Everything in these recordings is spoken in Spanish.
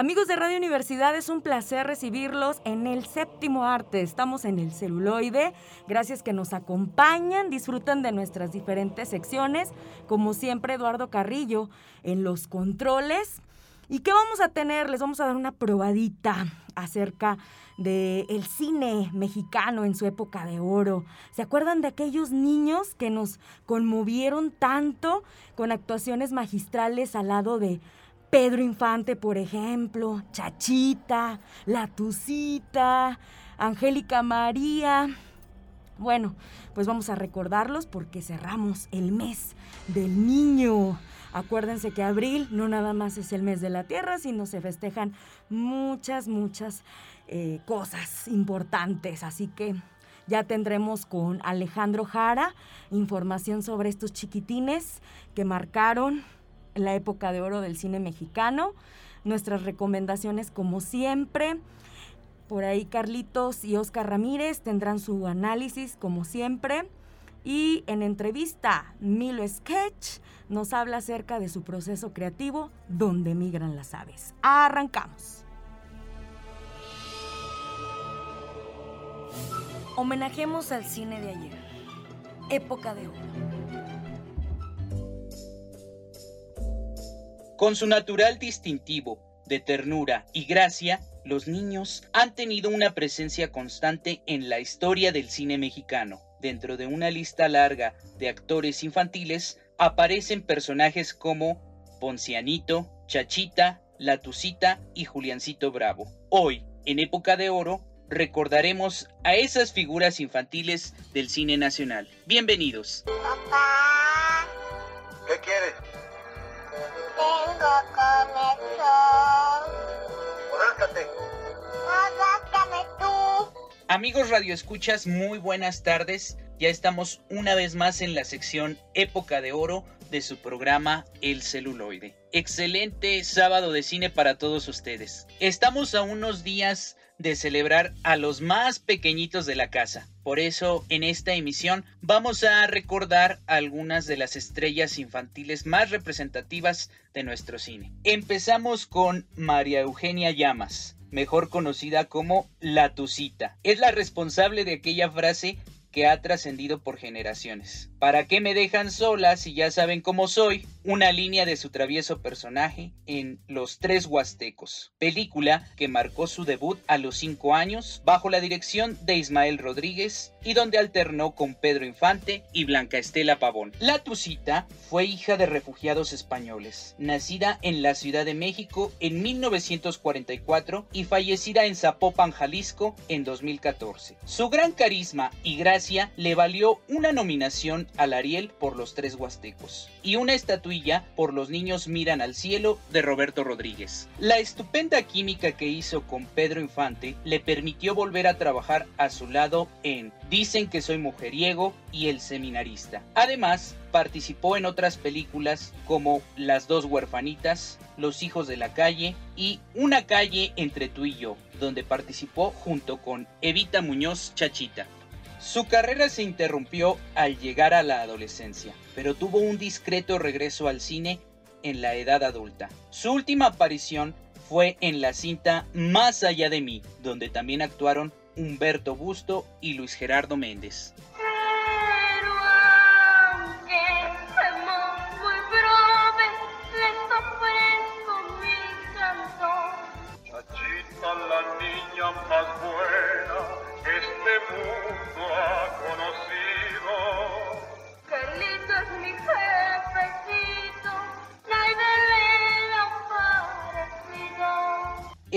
Amigos de Radio Universidad, es un placer recibirlos en el séptimo arte. Estamos en el celuloide. Gracias que nos acompañan, disfrutan de nuestras diferentes secciones. Como siempre, Eduardo Carrillo en los controles. ¿Y qué vamos a tener? Les vamos a dar una probadita acerca del el cine mexicano en su época de oro. ¿Se acuerdan de aquellos niños que nos conmovieron tanto con actuaciones magistrales al lado de Pedro Infante, por ejemplo, Chachita, La Tucita, Angélica María. Bueno, pues vamos a recordarlos porque cerramos el mes del niño. Acuérdense que abril no nada más es el mes de la tierra, sino se festejan muchas, muchas eh, cosas importantes. Así que ya tendremos con Alejandro Jara información sobre estos chiquitines que marcaron la época de oro del cine mexicano. Nuestras recomendaciones como siempre. Por ahí Carlitos y Oscar Ramírez tendrán su análisis como siempre. Y en entrevista, Milo Sketch nos habla acerca de su proceso creativo, donde migran las aves. Arrancamos. Homenajemos al cine de ayer, época de oro. Con su natural distintivo de ternura y gracia, los niños han tenido una presencia constante en la historia del cine mexicano. Dentro de una lista larga de actores infantiles aparecen personajes como Poncianito, Chachita, Latucita y Juliancito Bravo. Hoy, en época de oro, recordaremos a esas figuras infantiles del cine nacional. Bienvenidos. Papá. ¿Qué quieres? Tengo comezón. Tú. Amigos radioescuchas, muy buenas tardes. Ya estamos una vez más en la sección Época de Oro de su programa El celuloide. Excelente sábado de cine para todos ustedes. Estamos a unos días de celebrar a los más pequeñitos de la casa. Por eso en esta emisión vamos a recordar algunas de las estrellas infantiles más representativas de nuestro cine. Empezamos con María Eugenia Llamas, mejor conocida como La Tucita. Es la responsable de aquella frase que ha trascendido por generaciones. ¿Para qué me dejan sola si ya saben cómo soy? Una línea de su travieso personaje en Los Tres Huastecos, película que marcó su debut a los 5 años bajo la dirección de Ismael Rodríguez y donde alternó con Pedro Infante y Blanca Estela Pavón. La Tucita fue hija de refugiados españoles, nacida en la Ciudad de México en 1944 y fallecida en Zapopan, Jalisco en 2014. Su gran carisma y gracia le valió una nominación al Ariel por Los Tres Huastecos y una por Los Niños Miran al Cielo de Roberto Rodríguez. La estupenda química que hizo con Pedro Infante le permitió volver a trabajar a su lado en Dicen que soy mujeriego y El Seminarista. Además, participó en otras películas como Las dos huerfanitas, Los hijos de la calle y Una calle entre tú y yo, donde participó junto con Evita Muñoz Chachita. Su carrera se interrumpió al llegar a la adolescencia, pero tuvo un discreto regreso al cine en la edad adulta. Su última aparición fue en la cinta Más allá de mí, donde también actuaron Humberto Busto y Luis Gerardo Méndez.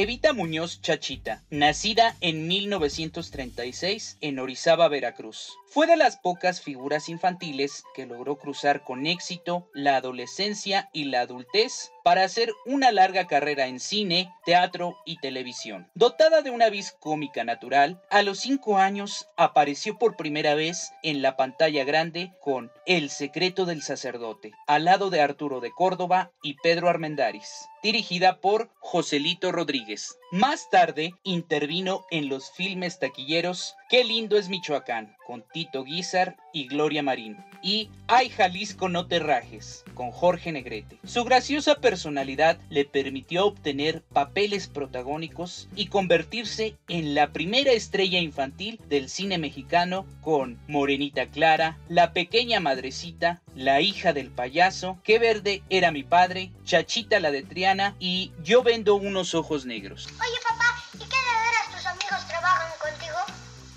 Evita Muñoz Chachita, nacida en 1936 en Orizaba, Veracruz. Fue de las pocas figuras infantiles que logró cruzar con éxito la adolescencia y la adultez para hacer una larga carrera en cine, teatro y televisión. Dotada de una vis cómica natural, a los cinco años apareció por primera vez en la pantalla grande con El secreto del sacerdote, al lado de Arturo de Córdoba y Pedro Armendáriz, dirigida por Joselito Rodríguez. Más tarde intervino en los filmes taquilleros Qué lindo es Michoacán, con Tito Guizar y Gloria Marín, y Ay Jalisco no te rajes, con Jorge Negrete. Su graciosa personalidad le permitió obtener papeles protagónicos y convertirse en la primera estrella infantil del cine mexicano con Morenita Clara, La pequeña madrecita, La hija del payaso, Qué verde era mi padre, Chachita la de Triana y Yo vendo unos ojos negros. Oye, papá, ¿y qué de veras tus amigos trabajan contigo?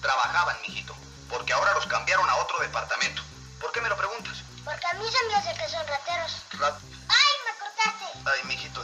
Trabajaban, mijito, porque ahora los cambiaron a otro departamento. ¿Por qué me lo preguntas? Porque a mí se me hace que son rateros. Rat- ¡Ay!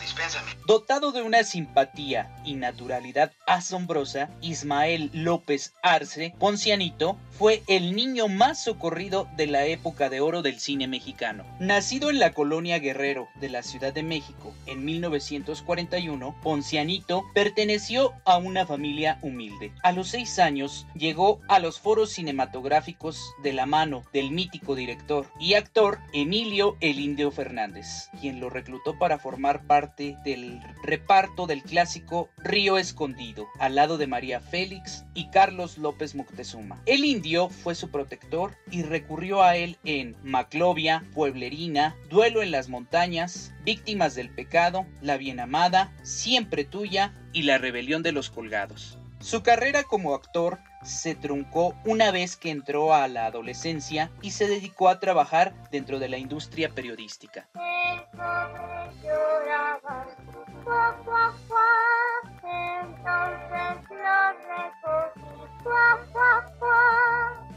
Dispénsame. Dotado de una simpatía y naturalidad asombrosa, Ismael López Arce, Poncianito, fue el niño más socorrido de la época de oro del cine mexicano. Nacido en la colonia Guerrero de la Ciudad de México en 1941, Poncianito perteneció a una familia humilde. A los seis años llegó a los foros cinematográficos de la mano del mítico director y actor Emilio El Indio Fernández, quien lo reclutó para formar parte del reparto del clásico Río Escondido, al lado de María Félix y Carlos López Moctezuma. El indio fue su protector y recurrió a él en Maclovia, Pueblerina, Duelo en las montañas, Víctimas del pecado, La bien amada, Siempre tuya y La rebelión de los colgados. Su carrera como actor se truncó una vez que entró a la adolescencia y se dedicó a trabajar dentro de la industria periodística.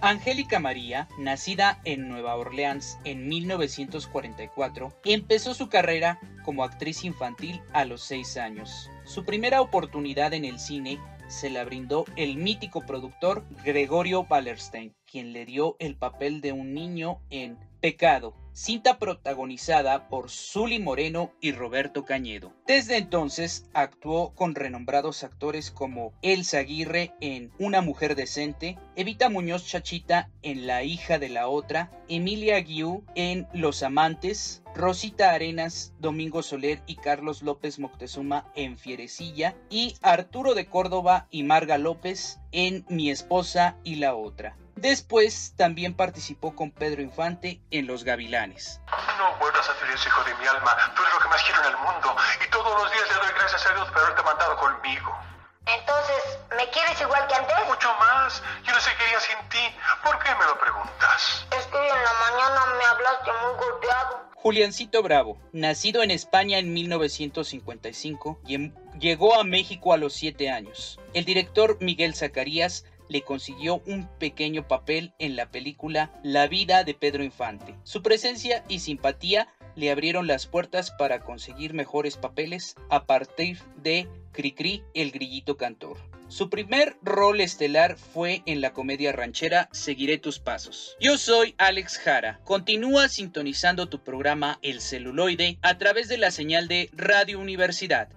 Angélica María, nacida en Nueva Orleans en 1944, empezó su carrera como actriz infantil a los 6 años. Su primera oportunidad en el cine se la brindó el mítico productor Gregorio Wallerstein, quien le dio el papel de un niño en Pecado, cinta protagonizada por Zully Moreno y Roberto Cañedo. Desde entonces actuó con renombrados actores como Elsa Aguirre en Una mujer decente, Evita Muñoz Chachita en La hija de la otra, Emilia Guiú en Los amantes, Rosita Arenas, Domingo Soler y Carlos López Moctezuma en Fierecilla y Arturo de Córdoba y Marga López en Mi esposa y la otra. Después también participó con Pedro Infante en Los Gavilanes. No vuelvas a eso, hijo de mi alma. Tú eres lo que más quiero en el mundo. Y todos los días le doy gracias a Dios por haberte mandado conmigo. Entonces, ¿me quieres igual que antes? Mucho más. Yo no sé qué haría sin ti. ¿Por qué me lo preguntas? Es que en la mañana me hablaste muy golpeado. Juliancito Bravo, nacido en España en 1955, llegó llegó a México a los 7 años. El director Miguel Zacarías le consiguió un pequeño papel en la película La vida de Pedro Infante. Su presencia y simpatía le abrieron las puertas para conseguir mejores papeles a partir de Cricri, el grillito cantor. Su primer rol estelar fue en la comedia ranchera Seguiré tus pasos. Yo soy Alex Jara. Continúa sintonizando tu programa El celuloide a través de la señal de Radio Universidad.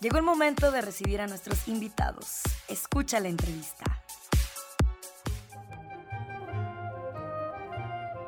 Llegó el momento de recibir a nuestros invitados. Escucha la entrevista.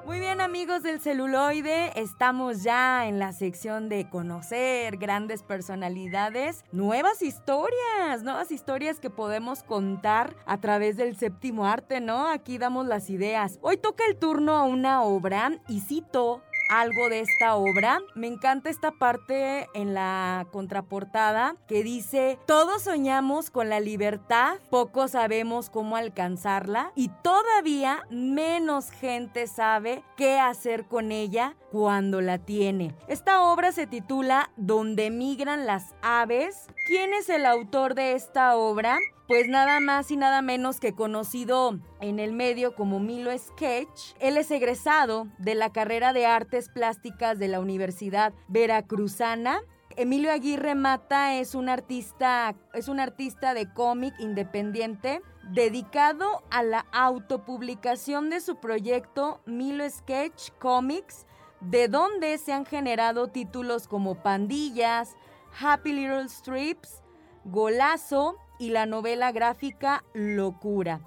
Muy bien amigos del celuloide, estamos ya en la sección de conocer grandes personalidades, nuevas historias, nuevas historias que podemos contar a través del séptimo arte, ¿no? Aquí damos las ideas. Hoy toca el turno a una obra y cito algo de esta obra. Me encanta esta parte en la contraportada que dice, todos soñamos con la libertad, pocos sabemos cómo alcanzarla y todavía menos gente sabe qué hacer con ella cuando la tiene. Esta obra se titula Donde migran las aves. ¿Quién es el autor de esta obra? Pues nada más y nada menos que conocido en el medio como Milo Sketch. Él es egresado de la carrera de Artes Plásticas de la Universidad Veracruzana. Emilio Aguirre Mata es un artista, es un artista de cómic independiente dedicado a la autopublicación de su proyecto Milo Sketch Comics, de donde se han generado títulos como Pandillas, Happy Little Strips, Golazo y la novela gráfica Locura.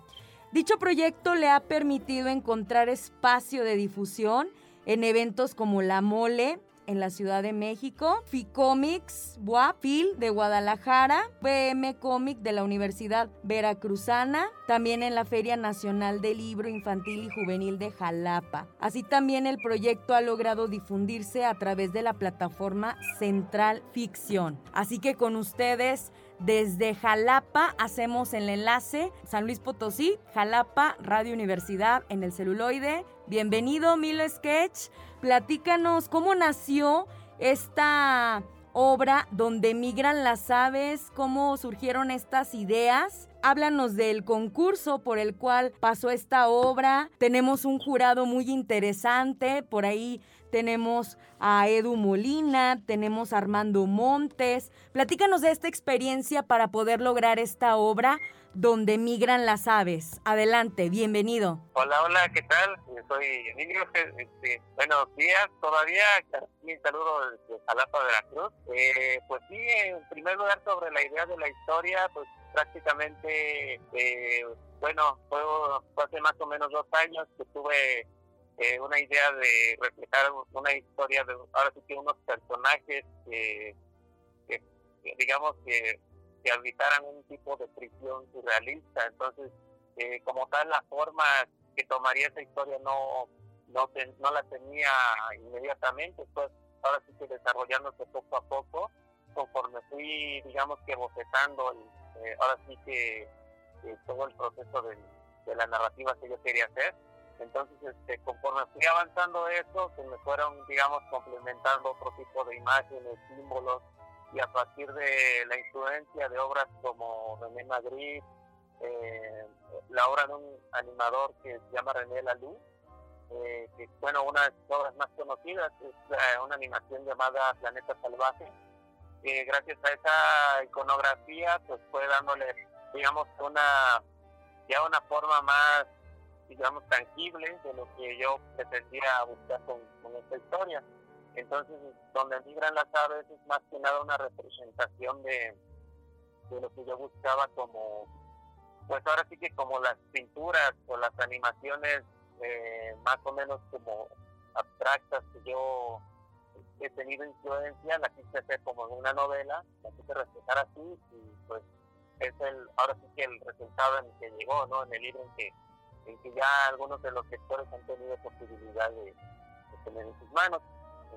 Dicho proyecto le ha permitido encontrar espacio de difusión en eventos como La Mole, en la Ciudad de México, Ficomics, Fil de Guadalajara, PM Comic de la Universidad Veracruzana, también en la Feria Nacional del Libro Infantil y Juvenil de Jalapa. Así también el proyecto ha logrado difundirse a través de la plataforma Central Ficción. Así que con ustedes desde Jalapa hacemos el enlace San Luis Potosí, Jalapa, Radio Universidad en el celuloide. Bienvenido, Milo Sketch. Platícanos cómo nació esta obra donde migran las aves, cómo surgieron estas ideas. Háblanos del concurso por el cual pasó esta obra. Tenemos un jurado muy interesante, por ahí tenemos a Edu Molina, tenemos a Armando Montes. Platícanos de esta experiencia para poder lograr esta obra donde migran las aves. Adelante, bienvenido. Hola, hola, ¿qué tal? Soy Emilio. Este, buenos días todavía. Un saludo desde Jalapa, Veracruz. Eh, pues sí, en primer lugar sobre la idea de la historia, pues prácticamente, eh, bueno, fue, hace más o menos dos años que tuve eh, una idea de reflejar una historia de, ahora sí que unos personajes que digamos que que habitaran un tipo de prisión surrealista. Entonces, eh, como tal, la forma que tomaría esa historia no, no, no la tenía inmediatamente, pues ahora sí que desarrollándose poco a poco, conforme fui, digamos que bocetando, eh, ahora sí que todo el proceso de, la narrativa que yo quería hacer. Entonces, este, conforme fui avanzando eso, se me fueron, digamos, complementando otro tipo de imágenes, símbolos, y a partir de la influencia de obras como René Madrid, eh, la obra de un animador que se llama René Lalou, eh, que bueno, una de sus obras más conocidas es eh, una animación llamada Planeta Salvaje, que gracias a esa iconografía pues fue dándole, digamos, una ya una forma más, digamos, tangible de lo que yo pretendía buscar con esta historia. Entonces, donde migran las aves es más que nada una representación de, de lo que yo buscaba como, pues ahora sí que como las pinturas o las animaciones eh, más o menos como abstractas que yo he tenido influencia, la quise hacer como en una novela, la quise reflejar así y pues es el, ahora sí que el resultado en el que llegó, ¿no? En el libro en que, en que ya algunos de los lectores han tenido posibilidad de, de tener en sus manos.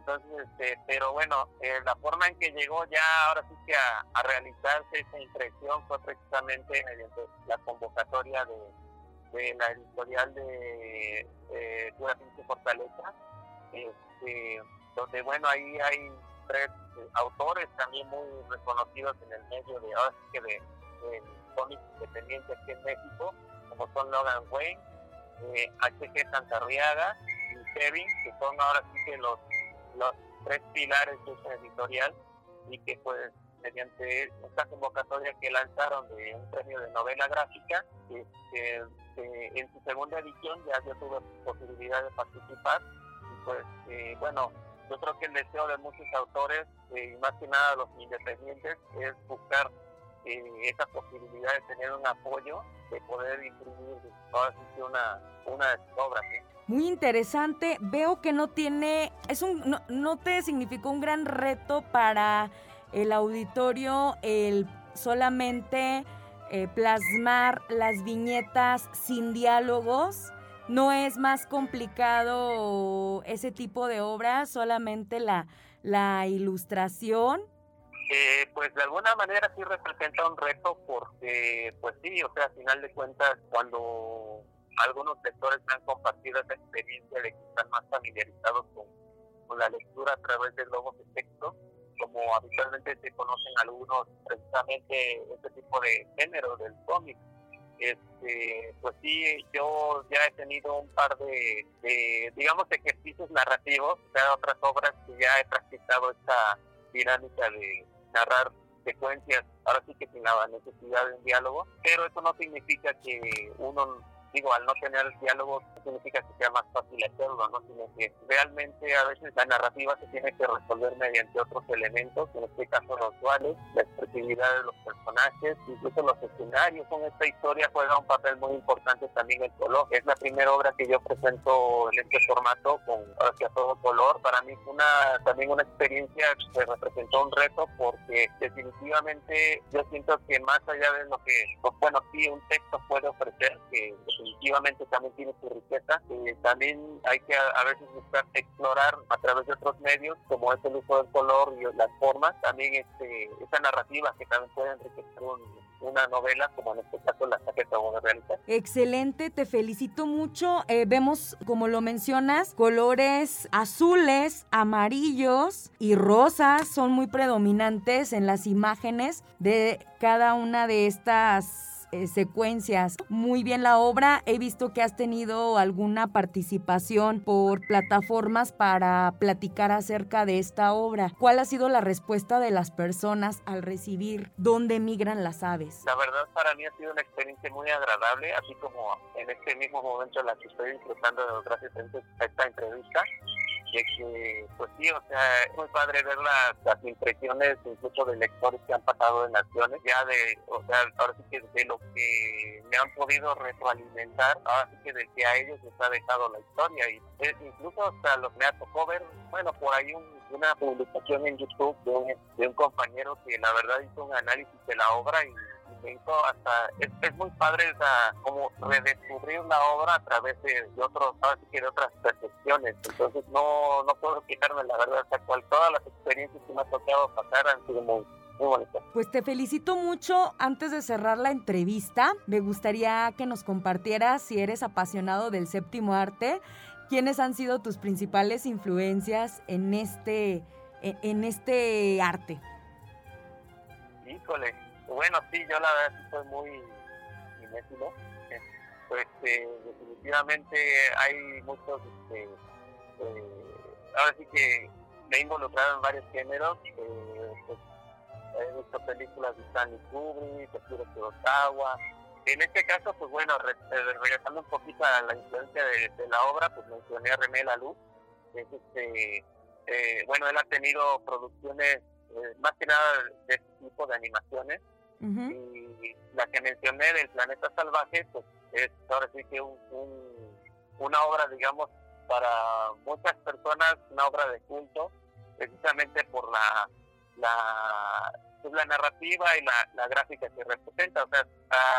Entonces, este, pero bueno, eh, la forma en que llegó ya ahora sí que a, realizarse esa impresión fue precisamente mediante la convocatoria de, la editorial de eh, Pinche Fortaleza, este, donde bueno, ahí hay tres eh, autores también muy reconocidos en el medio de ahora sí que de, de cómics independientes aquí en México, como son Logan Wayne, eh, H.G. Santarriaga y Kevin, que son ahora sí que los los tres pilares de esa editorial y que pues mediante esta convocatoria que lanzaron de un premio de novela gráfica, este, en su segunda edición ya yo tuve posibilidad de participar y pues eh, bueno, yo creo que el deseo de muchos autores eh, y más que nada los independientes es buscar eh, esa posibilidad de tener un apoyo, de poder imprimir una, una de sus obras muy interesante. Veo que no tiene, es un, no, te significó un gran reto para el auditorio el solamente eh, plasmar las viñetas sin diálogos. No es más complicado ese tipo de obra, solamente la, la ilustración. Eh, pues de alguna manera sí representa un reto porque, pues sí, o sea, al final de cuentas, cuando algunos lectores me han compartido esa experiencia de que están más familiarizados con, la lectura a través de logos de texto, como habitualmente se conocen algunos precisamente este tipo de género del cómic. Este, pues sí, yo ya he tenido un par de, digamos, ejercicios narrativos, o sea, otras obras que ya he practicado esta dinámica de narrar secuencias, ahora sí que sin la necesidad de un diálogo, pero eso no significa que uno digo, al no tener diálogo no significa que sea más fácil hacerlo, ¿no? Sino que realmente a veces la narrativa se tiene que resolver mediante otros elementos, en este caso los duales, la expresividad de los personajes, incluso los escenarios. En esta historia juega un papel muy importante también el color. Es la primera obra que yo presento en este formato con hacia todo color. Para mí fue una, también una experiencia que representó un reto porque definitivamente yo siento que más allá de lo que, pues, bueno, sí, un texto puede ofrecer, que definitivamente también tiene su riqueza. Eh, también hay que a, veces buscar explorar a través de otros medios, como es el uso del color y las formas, también este, esa narrativa que también puede enriquecer una novela, como en este caso la que acabo de realizar. Excelente, te felicito mucho. Eh, vemos, como lo mencionas, colores azules, amarillos y rosas son muy predominantes en las imágenes de cada una de estas eh, secuencias. Muy bien la obra. He visto que has tenido alguna participación por plataformas para platicar acerca de esta obra. ¿Cuál ha sido la respuesta de las personas al recibir dónde migran las aves? La verdad para mí ha sido una experiencia muy agradable, así como en este mismo momento en la que estoy disfrutando gracias a esta entrevista de que, pues sí, o sea, es muy padre ver las, las impresiones incluso de lectores que han pasado en naciones, ya de, o sea, ahora sí que de lo que me han podido retroalimentar, ahora sí que de que a ellos les ha dejado la historia. Y incluso hasta los me ha tocado ver, bueno, por ahí una publicación en YouTube de un, de un compañero que la verdad hizo un análisis de la obra y hasta es, muy padre esa, como redescubrir la obra a través de, otros que de otras percepciones entonces no no puedo quitarme la verdad hasta cual todas las experiencias que me ha tocado pasar han sido muy muy Pues te felicito mucho. Antes de cerrar la entrevista, me gustaría que nos compartieras, si eres apasionado del séptimo arte, quiénes han sido tus principales influencias en este, en este arte. Híjole, bueno, sí, yo la verdad soy muy inéfilo. Pues eh, definitivamente hay muchos, este, eh, ahora sí que me he involucrado en varios géneros. Eh, pues, he visto películas de Stanley Kubrick, de Kurosawa. En este caso, pues bueno, regresando un poquito a la influencia de, la obra, pues mencioné a René Luz. Es este, bueno, él ha tenido producciones más que nada de este tipo de animaciones y la que mencioné del planeta salvaje, pues es ahora sí que un, una obra, digamos, para muchas personas, una obra de culto, precisamente por la la, pues, la narrativa y la, la, gráfica que representa. O sea,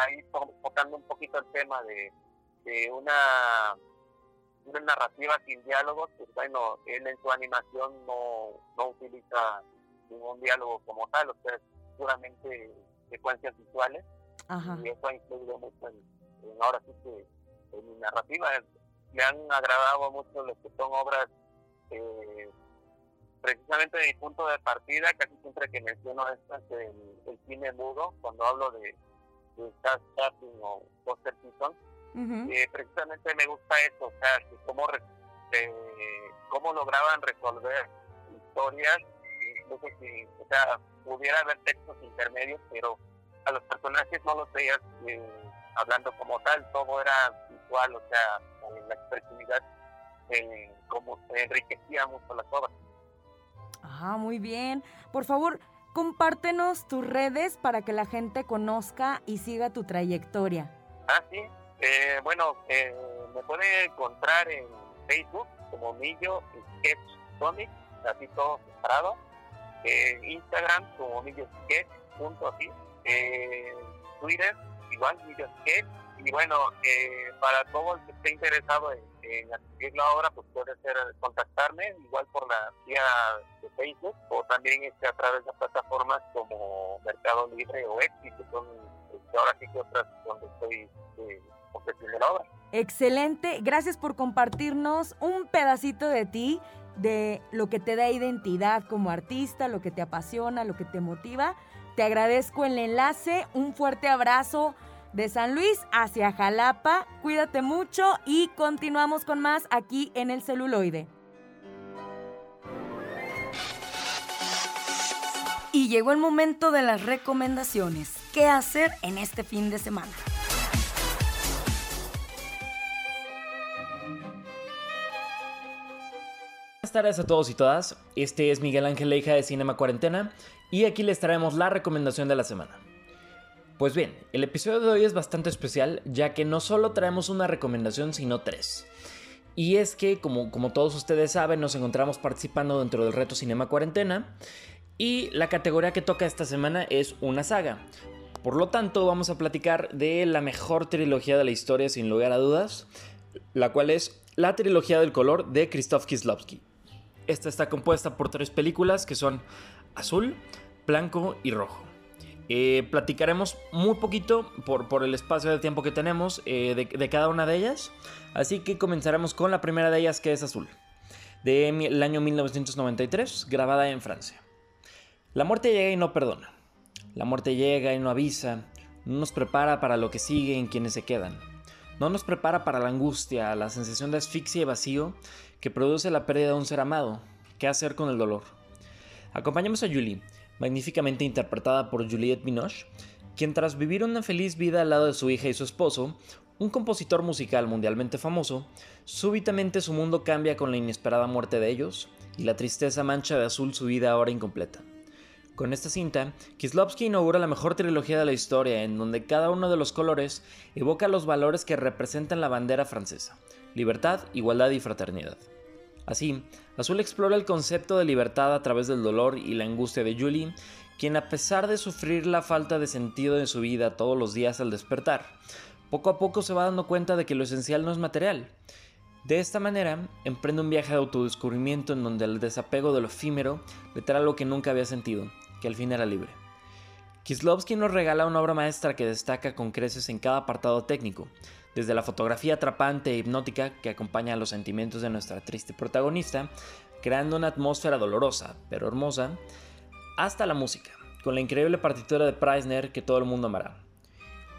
ahí tocando un poquito el tema de, de una, una narrativa sin diálogos, pues bueno, él en su animación no, no utiliza ningún diálogo como tal, o sea, es puramente secuencias visuales y eso ha influido mucho en, ahora sí que en mi narrativa. Me han agradado mucho lo que son obras eh, precisamente de mi punto de partida, casi siempre que menciono estas el, el cine mudo, cuando hablo de, de Charles Chaplin o Buster Keaton, eh, precisamente me gusta eso, o sea, que cómo, eh, cómo lograban resolver historias, incluso si, o sea, pudiera haber textos intermedios, pero a los personajes no los veías eh, hablando como tal, todo era visual, o sea, la expresividad eh, como se enriquecía mucho las obras. Ah, muy bien. Por favor, compártenos tus redes para que la gente conozca y siga tu trayectoria. Ah, sí. Eh, bueno, me puede encontrar en Facebook como Millo Sketch Sonic, así todo separado eh, Instagram como videosketch, punto así, eh, Twitter, igual videosketch, y bueno, eh, para todo el que esté interesado en, en adquirir la obra, pues puede ser contactarme, igual por la vía de Facebook, o también este, a través de plataformas como Mercado Libre o Etsy, que son este, ahora sí que otras donde estoy eh, ofreciendo la obra. Excelente, gracias por compartirnos un pedacito de ti de lo que te da identidad como artista, lo que te apasiona, lo que te motiva. Te agradezco el enlace, un fuerte abrazo de San Luis hacia Jalapa. Cuídate mucho y continuamos con más aquí en el celuloide. Y llegó el momento de las recomendaciones. ¿Qué hacer en este fin de semana? Tardes a todos y todas. Este es Miguel Ángel Leija de Cinema Cuarentena y aquí les traemos la recomendación de la semana. Pues bien, el episodio de hoy es bastante especial ya que no solo traemos una recomendación sino tres. Y es que, como, todos ustedes saben, nos encontramos participando dentro del reto Cinema Cuarentena y la categoría que toca esta semana es una saga. Por lo tanto, vamos a platicar de la mejor trilogía de la historia sin lugar a dudas, la cual es la trilogía del color de Krzysztof Kieslowski. Esta está compuesta por tres películas que son azul, blanco y rojo. Eh, platicaremos muy poquito por, por, el espacio de tiempo que tenemos eh, de, de, cada una de ellas. Así que comenzaremos con la primera de ellas que es azul, del año 1993, grabada en Francia. La muerte llega y no perdona. La muerte llega y no avisa, no nos prepara para lo que sigue en quienes se quedan. No nos prepara para la angustia, la sensación de asfixia y vacío que produce la pérdida de un ser amado. ¿Qué hacer con el dolor? Acompañamos a Julie, magníficamente interpretada por Juliette Binoche, quien tras vivir una feliz vida al lado de su hija y su esposo, un compositor musical mundialmente famoso, súbitamente su mundo cambia con la inesperada muerte de ellos y la tristeza mancha de azul su vida ahora incompleta. Con esta cinta, Kislovsky inaugura la mejor trilogía de la historia en donde cada uno de los colores evoca los valores que representan la bandera francesa, libertad, igualdad y fraternidad. Así, Azul explora el concepto de libertad a través del dolor y la angustia de Julie, quien a pesar de sufrir la falta de sentido en su vida todos los días al despertar, poco a poco se va dando cuenta de que lo esencial no es material. De esta manera, emprende un viaje de autodescubrimiento en donde el desapego de lo efímero le trae algo que nunca había sentido, que al fin era libre. Kislovsky nos regala una obra maestra que destaca con creces en cada apartado técnico, desde la fotografía atrapante e hipnótica que acompaña a los sentimientos de nuestra triste protagonista, creando una atmósfera dolorosa pero hermosa, hasta la música, con la increíble partitura de Preisner que todo el mundo amará.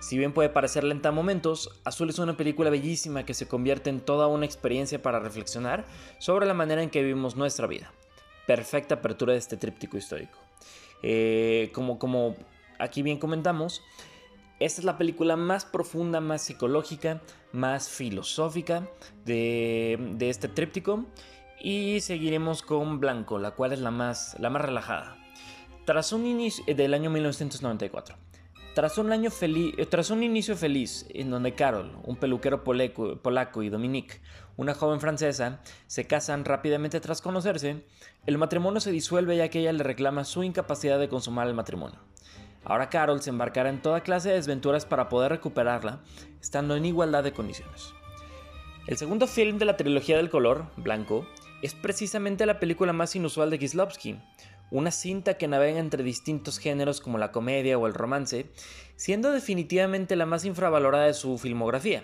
Si bien puede parecer lenta a momentos, Azul es una película bellísima que se convierte en toda una experiencia para reflexionar sobre la manera en que vivimos nuestra vida. Perfecta apertura de este tríptico histórico. Eh, como, como aquí bien comentamos, esta es la película más profunda, más psicológica, más filosófica de, de este tríptico. Y seguiremos con Blanco, la cual es la más, la más relajada. Tras un inicio del año 1994. Tras un, año feliz, tras un inicio feliz en donde Carol, un peluquero polaco, y Dominique, una joven francesa, se casan rápidamente tras conocerse, el matrimonio se disuelve ya que ella le reclama su incapacidad de consumar el matrimonio. Ahora Carol se embarcará en toda clase de desventuras para poder recuperarla, estando en igualdad de condiciones. El segundo film de la trilogía del color, Blanco, es precisamente la película más inusual de Kislovsky, una cinta que navega entre distintos géneros como la comedia o el romance, siendo definitivamente la más infravalorada de su filmografía,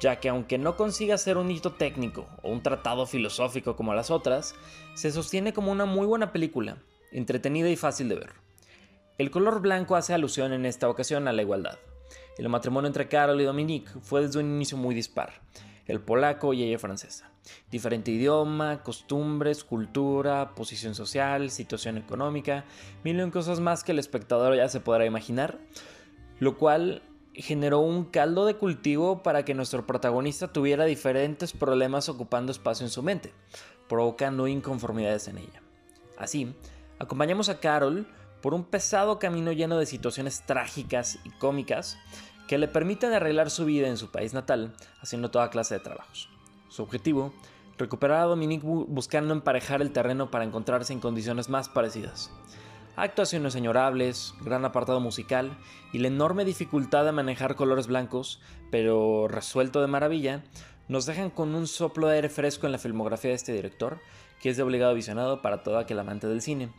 ya que aunque no consiga ser un hito técnico o un tratado filosófico como las otras, se sostiene como una muy buena película, entretenida y fácil de ver. El color blanco hace alusión en esta ocasión a la igualdad. El matrimonio entre Carol y Dominique fue desde un inicio muy dispar, el polaco y ella francesa. Diferente idioma, costumbres, cultura, posición social, situación económica, mil y cosas más que el espectador ya se podrá imaginar, lo cual generó un caldo de cultivo para que nuestro protagonista tuviera diferentes problemas ocupando espacio en su mente, provocando inconformidades en ella. Así, acompañamos a Carol por un pesado camino lleno de situaciones trágicas y cómicas que le permiten arreglar su vida en su país natal, haciendo toda clase de trabajos. Su objetivo, recuperar a Dominique buscando emparejar el terreno para encontrarse en condiciones más parecidas. Actuaciones señorables, gran apartado musical y la enorme dificultad de manejar colores blancos, pero resuelto de maravilla, nos dejan con un soplo de aire fresco en la filmografía de este director, que es de obligado visionado para todo aquel amante del cine.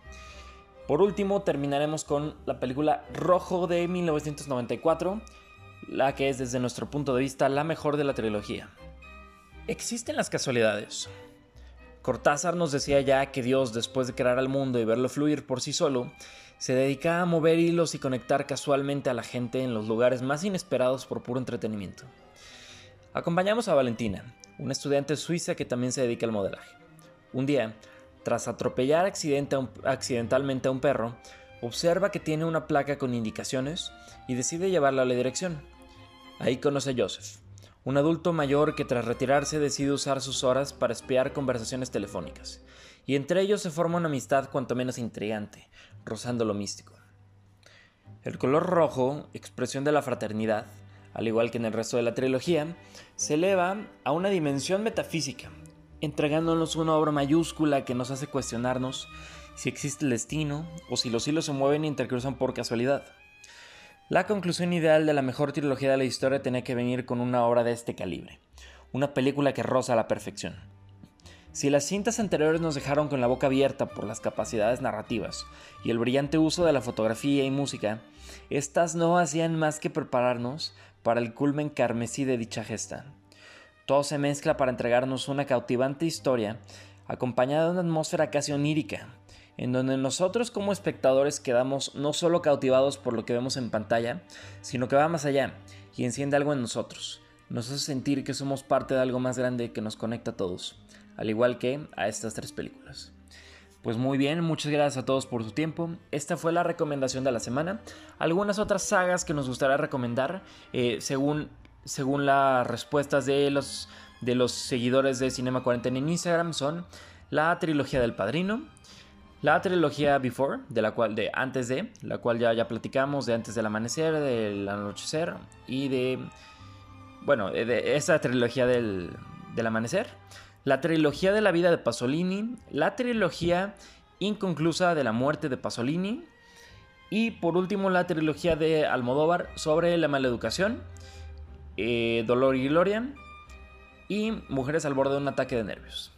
Por último, terminaremos con la película Rojo de 1994, la que es desde nuestro punto de vista la mejor de la trilogía. Existen las casualidades. Cortázar nos decía ya que Dios, después de crear al mundo y verlo fluir por sí solo, se dedicaba a mover hilos y conectar casualmente a la gente en los lugares más inesperados por puro entretenimiento. Acompañamos a Valentina, una estudiante suiza que también se dedica al modelaje. Un día, tras atropellar accidentalmente a un perro, observa que tiene una placa con indicaciones y decide llevarla a la dirección. Ahí conoce a Joseph, un adulto mayor que tras retirarse decide usar sus horas para espiar conversaciones telefónicas, y entre ellos se forma una amistad cuanto menos intrigante, rozando lo místico. El color rojo, expresión de la fraternidad, al igual que en el resto de la trilogía, se eleva a una dimensión metafísica, entregándonos una obra mayúscula que nos hace cuestionarnos si existe el destino o si los hilos se mueven e intercruzan por casualidad. La conclusión ideal de la mejor trilogía de la historia tenía que venir con una obra de este calibre, una película que roza la perfección. Si las cintas anteriores nos dejaron con la boca abierta por las capacidades narrativas y el brillante uso de la fotografía y música, estas no hacían más que prepararnos para el culmen carmesí de dicha gesta. Todo se mezcla para entregarnos una cautivante historia acompañada de una atmósfera casi onírica, en donde nosotros como espectadores quedamos no solo cautivados por lo que vemos en pantalla, sino que va más allá y enciende algo en nosotros. Nos hace sentir que somos parte de algo más grande que nos conecta a todos, al igual que a estas tres películas. Pues muy bien, muchas gracias a todos por su tiempo. Esta fue la recomendación de la semana. Algunas otras sagas que nos gustaría recomendar, eh, según, según las respuestas de los, de los seguidores de Cinema 40 en Instagram, son la trilogía del Padrino, la trilogía Before, de la cual de antes de, la cual ya, ya platicamos, de antes del amanecer, del anochecer y de, bueno, de esa trilogía del, del amanecer, la trilogía de la vida de Pasolini, la trilogía inconclusa de la muerte de Pasolini y por último la trilogía de Almodóvar sobre la maleducación, eh, Dolor y Gloria y Mujeres al borde de un ataque de nervios.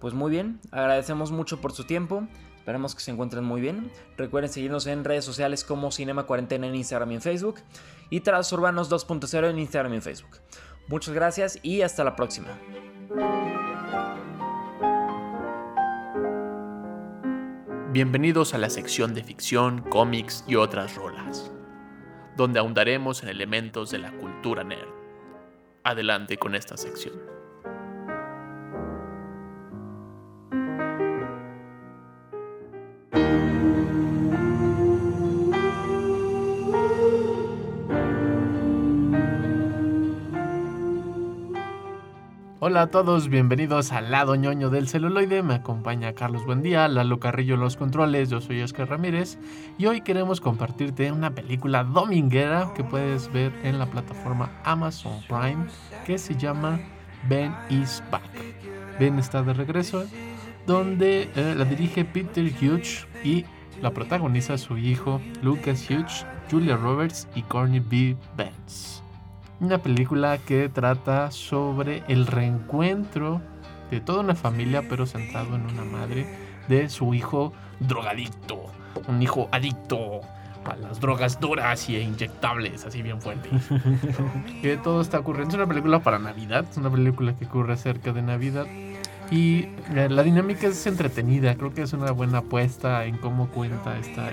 Pues muy bien, agradecemos mucho por su tiempo. Esperamos que se encuentren muy bien. Recuerden seguirnos en redes sociales como Cinema Cuarentena en Instagram y en Facebook. Y Transurbanos 2.0 en Instagram y en Facebook. Muchas gracias y hasta la próxima. Bienvenidos a la sección de ficción, cómics y otras rolas, donde ahondaremos en elementos de la cultura nerd. Adelante con esta sección. Hola a todos, bienvenidos al lado ñoño del celuloide. Me acompaña Carlos Buendía, Lalo Carrillo los controles, yo soy Oscar Ramírez y hoy queremos compartirte una película dominguera que puedes ver en la plataforma Amazon Prime que se llama Ben is Back. Ben está de regreso, donde eh, la dirige Peter Hughes y la protagoniza su hijo Lucas Hughes, Julia Roberts y Courtney B. Benz una película que trata sobre el reencuentro de toda una familia, pero centrado en una madre, de su hijo drogadicto, un hijo adicto a las drogas duras e inyectables, así bien fuerte. que todo está ocurriendo. Es una película para Navidad, es una película que ocurre cerca de Navidad. Y eh, la dinámica es entretenida, creo que es una buena apuesta en cómo cuenta estas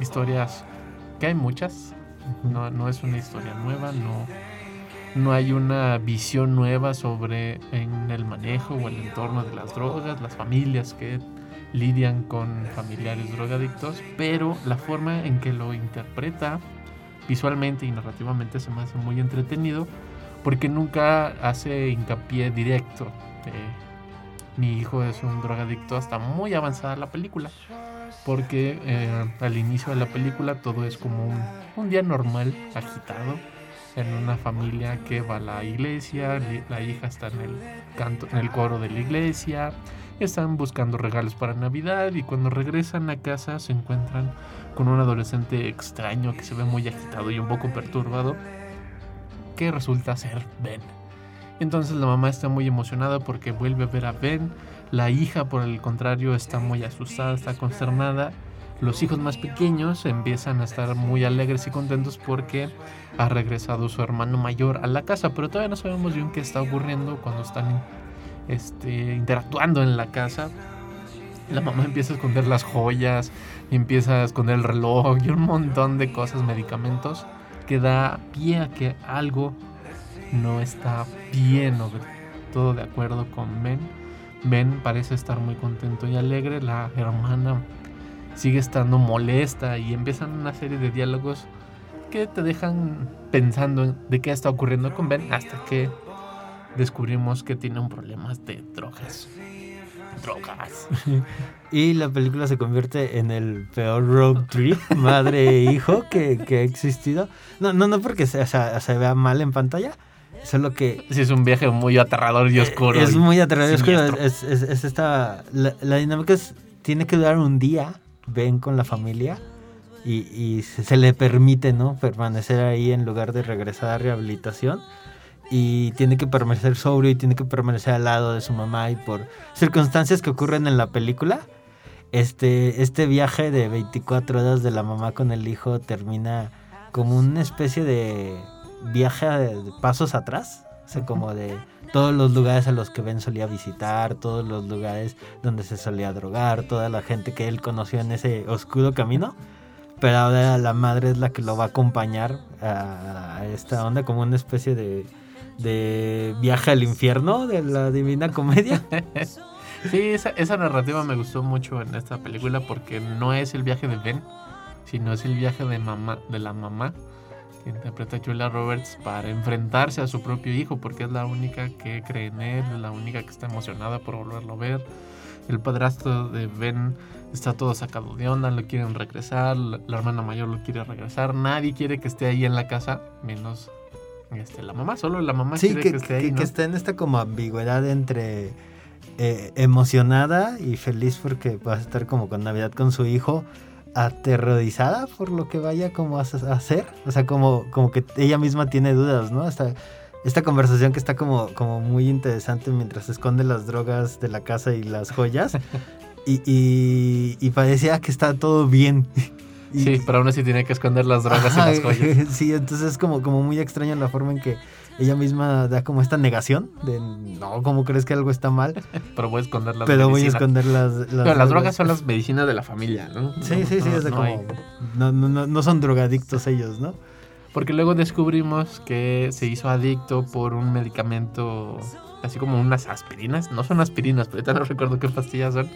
historias, que hay muchas, no, no es una historia nueva, no, no hay una visión nueva sobre en el manejo o el entorno de las drogas, las familias que lidian con familiares drogadictos, pero la forma en que lo interpreta visualmente y narrativamente se me hace muy entretenido porque nunca hace hincapié directo. mi hijo es un drogadicto hasta muy avanzada la película porque eh, al inicio de la película todo es como un, un día normal, agitado en una familia que va a la iglesia, la hija está en el canto, en el coro de la iglesia, están buscando regalos para Navidad y cuando regresan a casa se encuentran con un adolescente extraño que se ve muy agitado y un poco perturbado, que resulta ser Ben. Entonces la mamá está muy emocionada porque vuelve a ver a Ben, la hija por el contrario está muy asustada, está consternada los hijos más pequeños empiezan a estar muy alegres y contentos porque ha regresado su hermano mayor a la casa, pero todavía no sabemos bien qué está ocurriendo cuando están este, interactuando en la casa. La mamá empieza a esconder las joyas, empieza a esconder el reloj y un montón de cosas, medicamentos, que da pie a que algo no está bien todo de acuerdo con Ben. Ben parece estar muy contento y alegre, la hermana sigue estando molesta y empiezan una serie de diálogos que te dejan pensando en de qué está ocurriendo con Ben hasta que descubrimos que tiene un problema de drogas. Drogas. Y la película se convierte en el peor road trip, madre e hijo, que, que ha existido. No, no, no porque se, o sea, se vea mal en pantalla, solo que Sí, es un viaje muy aterrador y oscuro. Eh, Es y muy aterrador. Que siniestro. es, es- es esta. La, la dinámica es. Tiene que durar un día. Ven con la familia. Y, se, se le permite, ¿no? Permanecer ahí en lugar de regresar a rehabilitación. Y tiene que permanecer sobrio y tiene que permanecer al lado de su mamá. Y por circunstancias que ocurren en la película, este, este viaje de 24 horas de la mamá con el hijo termina como una especie de viaje de pasos atrás. O sea, como de todos los lugares a los que Ben solía visitar, todos los lugares donde se solía drogar, toda la gente que él conoció en ese oscuro camino. Pero ahora la madre es la que lo va a acompañar a, esta onda como una especie de, de viaje al infierno de la Divina Comedia. Sí, esa, esa narrativa me gustó mucho en esta película porque no es el viaje de Ben, sino es el viaje de mamá, de la mamá que interpreta Julia Roberts para enfrentarse a su propio hijo, porque es la única que cree en él, es la única que está emocionada por volverlo a ver. El padrastro de Ben está todo sacado de onda, lo quieren regresar, la, hermana mayor lo quiere regresar, nadie quiere que esté ahí en la casa, menos este, la mamá, solo la mamá Sí, quiere que, que, esté ahí. ¿no? que está en esta como ambigüedad entre eh, emocionada y feliz porque va a estar como con Navidad con su hijo, aterrorizada por lo que vaya como a hacer. O sea, como, como que ella misma tiene dudas, ¿no? Esta, esta conversación que está como, como muy interesante mientras esconde las drogas de la casa y las joyas. Y, y, y parecía que está todo bien. Y- Sí, pero aún así tiene que esconder las drogas y las joyas. Sí, entonces es como, como muy extraño la forma en que ella misma da como esta negación de no, ¿cómo crees que algo está mal? Pero voy a esconder las Pero voy a esconder las, las, Pero las drogas son las medicinas de la familia, ¿no? Sí, sí, sí, No- es de no como. no, no, no son drogadictos ellos, ¿no? Porque luego descubrimos que se hizo adicto por un medicamento, así como unas aspirinas. No son aspirinas, pero ahorita no recuerdo qué pastillas son.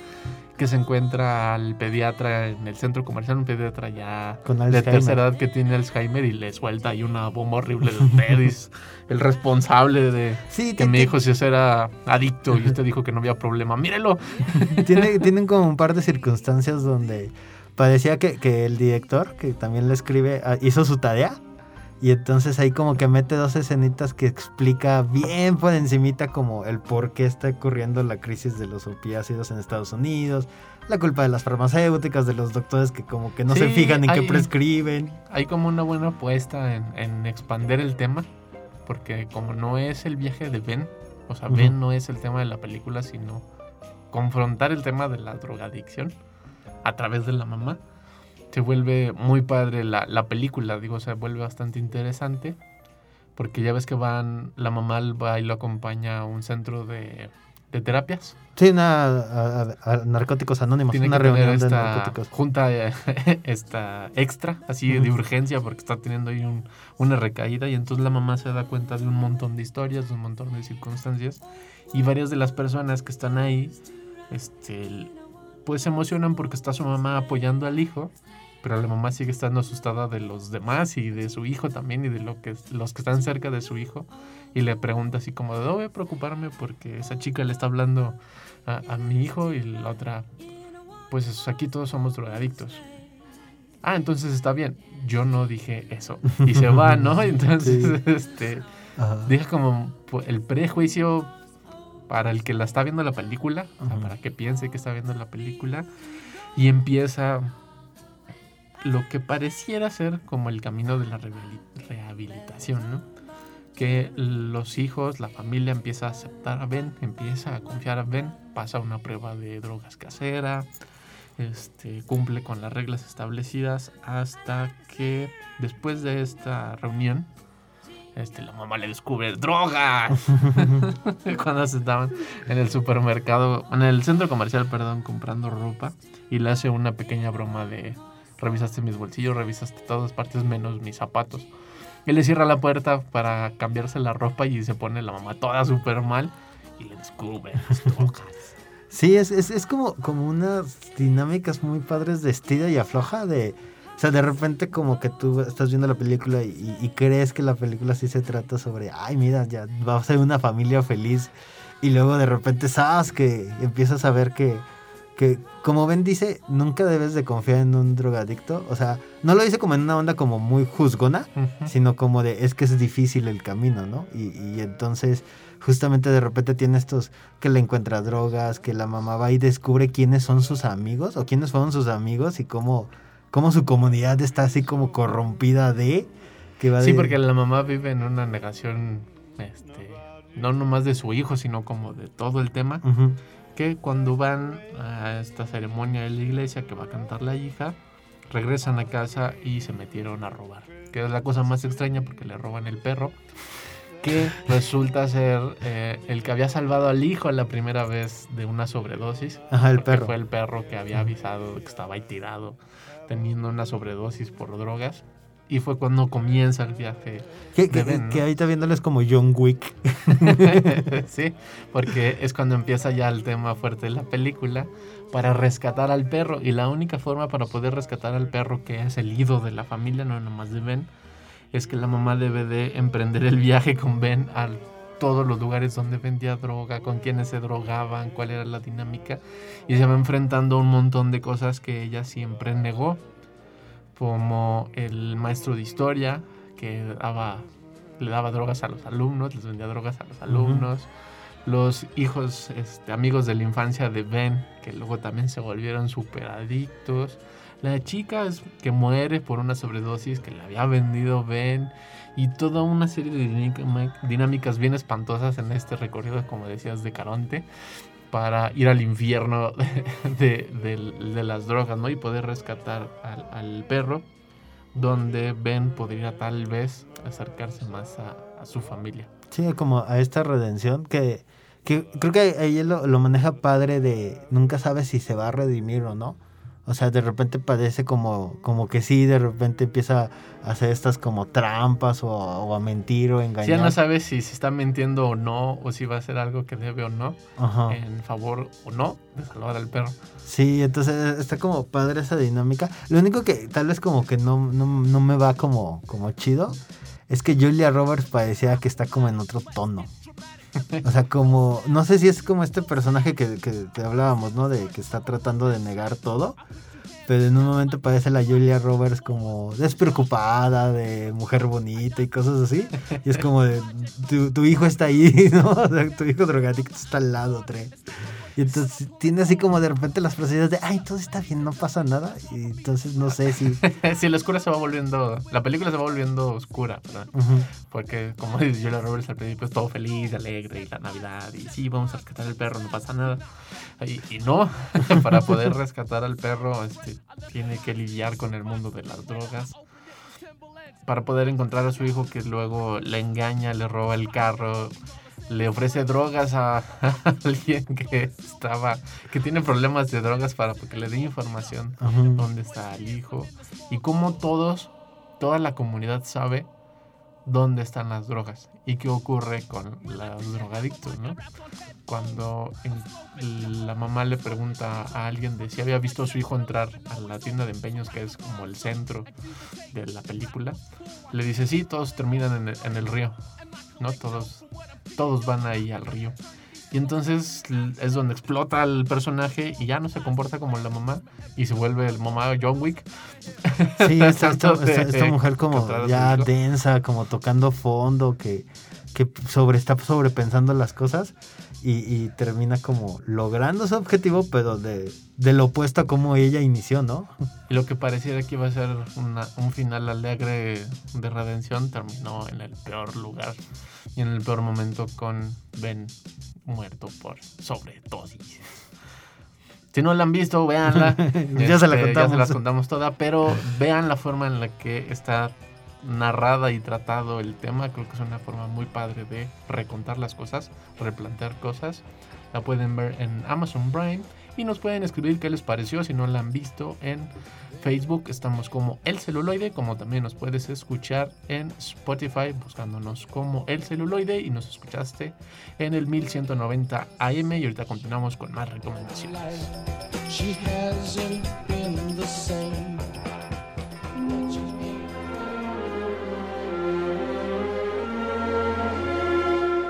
Que se encuentra al pediatra en el centro comercial, un pediatra ya Con de tercera edad que tiene Alzheimer y le suelta ahí una bomba horrible de usted. y es el responsable de Sí, que ti- hijo si era adicto y usted dijo que no había problema. Mírelo. tiene, tienen como un par de circunstancias donde parecía que, que el director, que también le escribe, ah, hizo su tarea. Y entonces ahí como que mete dos escenitas que explica bien por encimita como el por qué está ocurriendo la crisis de los opiácidos en Estados Unidos, la culpa de las farmacéuticas, de los doctores que como que no se fijan en qué prescriben. Hay como una buena apuesta en, en expander el tema, porque como no es el viaje de Ben, o sea. Ben no es el tema de la película, sino confrontar el tema de la drogadicción a través de la mamá, se vuelve muy padre la, la película, digo, se vuelve bastante interesante, porque ya ves que van, la mamá va y lo acompaña a un centro de, de terapias. Sí, una, a- a- a Narcóticos Anónimos, Tiene una que reunión de esta narcóticos. junta eh, esta extra, así de urgencia, porque está teniendo ahí un- una recaída y entonces la mamá se da cuenta de un montón de historias, de un montón de circunstancias y varias de las personas que están ahí, este, pues se emocionan porque está su mamá apoyando al hijo, pero la mamá sigue estando asustada de los demás y de su hijo también y de lo que los que están cerca de su hijo y le pregunta así como de, no voy a preocuparme porque esa chica le está hablando a, a mi hijo y la otra, pues aquí todos somos drogadictos. Ah, entonces está bien. Yo no dije eso. Y se va, ¿no? Entonces, este, Ajá. como el prejuicio para el que la está viendo la película, o sea, Ujú. para que piense que está viendo la película, y empieza lo que pareciera ser como el camino de la rehabili- rehabilitación, ¿no? Que los hijos, la familia empieza a aceptar a Ben, empieza a confiar a Ben, pasa una prueba de drogas casera, este, cumple con las reglas establecidas hasta que después de esta reunión, este, la mamá le descubre drogas. Cuando se estaban en el supermercado, en el centro comercial, perdón, comprando ropa y le hace una pequeña broma de revisaste mis bolsillos, revisaste todas partes menos mis zapatos. Él le cierra la puerta para cambiarse la ropa y se pone la mamá toda súper mal y le descubre las. Sí, es, es, es como, como unas dinámicas muy padres de estira y afloja de... O sea, de repente como que tú estás viendo la película y, y crees que la película sí se trata sobre, ay, mira, ya va a ser una familia feliz. Y luego de repente sabes que empiezas a ver que, que, como Ben dice, nunca debes de confiar en un drogadicto. O sea, no lo dice como en una onda como muy juzgona, sino como de, es que es difícil el camino, ¿no? Y, y entonces justamente de repente tiene estos que le encuentra drogas, que la mamá va y descubre quiénes son sus amigos o quiénes fueron sus amigos y cómo, cómo su comunidad está así como corrompida de... Que va Sí, de- porque la mamá vive en una negación, este, no nomás de su hijo, sino como de todo el tema. Ujú. Que cuando van a esta ceremonia de la iglesia que va a cantar la hija, regresan a casa y se metieron a robar. Que es la cosa más extraña porque le roban el perro. Que resulta ser eh, el que había salvado al hijo la primera vez de una sobredosis. Ajá, el perro. Fue el perro que había avisado que estaba ahí tirado, teniendo una sobredosis por drogas. Y fue cuando comienza el viaje Que, de Ben, ¿no? que ahorita viéndoles como John Wick. sí, porque es cuando empieza ya el tema fuerte de la película para rescatar al perro. Y la única forma para poder rescatar al perro, que es el ido de la familia, no nomás de Ben, es que la mamá debe de emprender el viaje con Ben a todos los lugares donde vendía droga, con quienes se drogaban, cuál era la dinámica. Y se va enfrentando a un montón de cosas que ella siempre negó, como el maestro de historia, que daba, le daba drogas a los alumnos, les vendía drogas a los alumnos. Los hijos, este, amigos de la infancia de Ben, que luego también se volvieron súper adictos. La chica es- que muere por una sobredosis que le había vendido Ben. Y toda una serie de dinámica- dinámicas bien espantosas en este recorrido, como decías, de Caronte, para ir al infierno de, las drogas, ¿no? Y poder rescatar al, perro, donde Ben podría tal vez acercarse más a, su familia. Sí, como a esta redención que, creo que él lo, lo maneja padre de nunca sabe si se va a redimir o no. O sea, de repente parece como, como que sí, de repente empieza a hacer estas como trampas o, o a mentir o Si ya engañar. no sabe si se está mintiendo o no, o si va a hacer algo que debe o no, Ajá. en favor o no de salvar al perro. Sí, entonces está como padre esa dinámica. Lo único que tal vez como que no, no, no me va como, como chido es que Julia Roberts parecía que está como en otro tono. O sea, como, no sé si es como este personaje que, que te hablábamos, ¿no? De que está tratando de negar todo. Pero en un momento parece la Julia Roberts como despreocupada, de mujer bonita y cosas así. Y es como de, tu, tu hijo está ahí, ¿no? O sea, tu hijo drogadicto está al lado, tres. Y entonces tiene así como de repente las frases de, ay, todo está bien, no pasa nada. Y entonces no sé si... sí, la oscura se va volviendo, la película se va volviendo oscura, ¿verdad? Ujú. Porque como dice Julia Roberts al principio es todo feliz, alegre y la Navidad y sí, vamos a rescatar al perro, no pasa nada. Y, y no, para poder rescatar al perro este, tiene que lidiar con el mundo de las drogas. Para poder encontrar a su hijo que luego le engaña, le roba el carro, le ofrece drogas a, a alguien que estaba, que tiene problemas de drogas para que le dé información Ajá. dónde está el hijo y cómo todos, toda la comunidad sabe dónde están las drogas y qué ocurre con los drogadictos, ¿no? Cuando en- la mamá le pregunta a alguien de si había visto a su hijo entrar a la tienda de empeños, que es como el centro de la película, le dice, sí, todos terminan en el, en el río, ¿no? Todos, todos van ahí al río. Y entonces es donde explota el personaje y ya no se comporta como la mamá y se vuelve el mamá John Wick. Sí, esta, esta- Tratando de esta- esta mujer como ya densa, como tocando fondo, que, que sobre, está sobrepensando las cosas y, y termina como logrando su objetivo, pero de, de lo opuesto a como ella inició, ¿no? Y lo que pareciera que iba a ser una- un final alegre de redención terminó en el peor lugar y en el peor momento con Ben muerto por sobredosis. Si no la han visto, véanla. Ya se la Este, contamos. las contamos toda, pero vean la forma en la que está narrada y tratado el tema. Creo que es una forma muy padre de recontar las cosas, replantear cosas. La pueden ver en Amazon Prime. y nos pueden escribir qué les pareció si no la han visto en Facebook. Estamos como El Celuloide, como también nos puedes escuchar en Spotify buscándonos como El Celuloide y nos escuchaste en el 1190 AM y ahorita continuamos con más recomendaciones.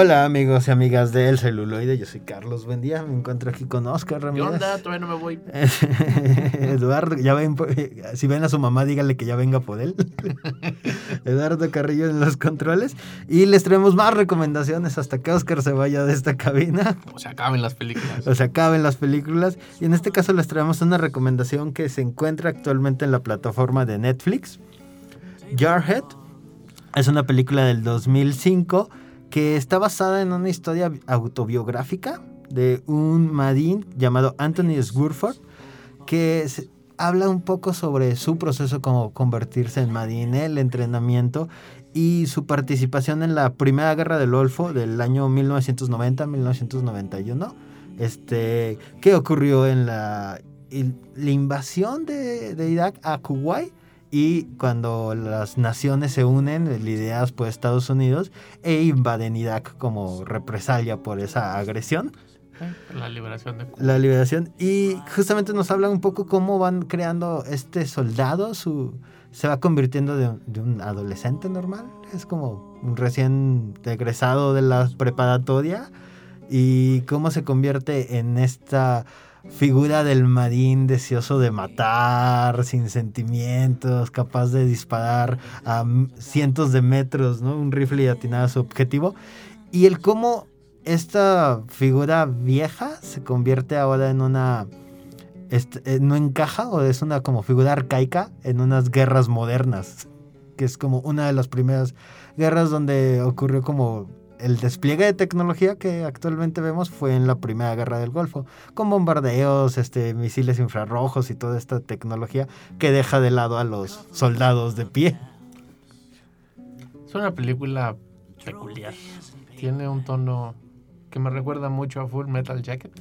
Hola amigos y amigas de El Celuloide, yo soy Carlos, buen día, me encuentro aquí con Oscar ¿Qué Ramírez. onda? Todavía no me voy. Eduardo, ya ven, por- si ven a su mamá, díganle que ya venga por él. Eduardo Carrillo en los controles. Y les traemos más recomendaciones hasta que Oscar se vaya de esta cabina. O se acaben las películas. O se acaben las películas. Y en este caso les traemos una recomendación que se encuentra actualmente en la plataforma de Netflix. Jarhead. Es una película del 2005 que está basada en una historia autobiográfica de un marine llamado Anthony Swurford que habla un poco sobre su proceso como convertirse en marine, el entrenamiento y su participación en la Primera Guerra del Golfo del año 1990-1991, este, que ocurrió en la, la invasión de, de Irak a Kuwait y cuando las naciones se unen, lideradas por Estados Unidos, e invaden Irak como represalia por esa agresión La liberación de Cuba. la liberación y justamente nos habla un poco cómo van creando este soldado su se va convirtiendo de, de un adolescente normal es como un recién egresado de la preparatoria y cómo se convierte en esta figura del marín deseoso de matar sin sentimientos capaz de disparar a cientos de metros no un rifle y atinar a su objetivo. Y el cómo esta figura vieja se convierte ahora en una eh, no encaja o es una como figura arcaica en unas guerras modernas que es como una de las primeras guerras donde ocurrió como el despliegue de tecnología que actualmente vemos fue en la primera guerra del Golfo, con bombardeos, este, misiles infrarrojos y toda esta tecnología que deja de lado a los soldados de pie. Es una película peculiar. Tiene un tono que me recuerda mucho a Full Metal Jacket.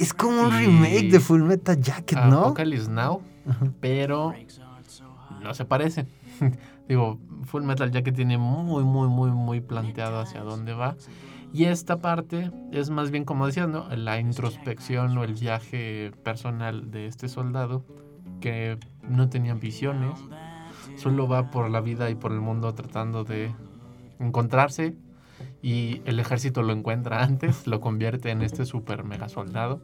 Es como un remake de Full Metal Jacket, ¿no? Apocalypse Now, pero no se parecen. Digo, Full Metal Jacket tiene muy, muy, muy, muy planteado hacia dónde va. Y esta parte es más bien, como decías, ¿no? La introspección o el viaje personal de este soldado que no tenía ambiciones, solo va por la vida y por el mundo tratando de encontrarse y el ejército lo encuentra antes, lo convierte en este super mega soldado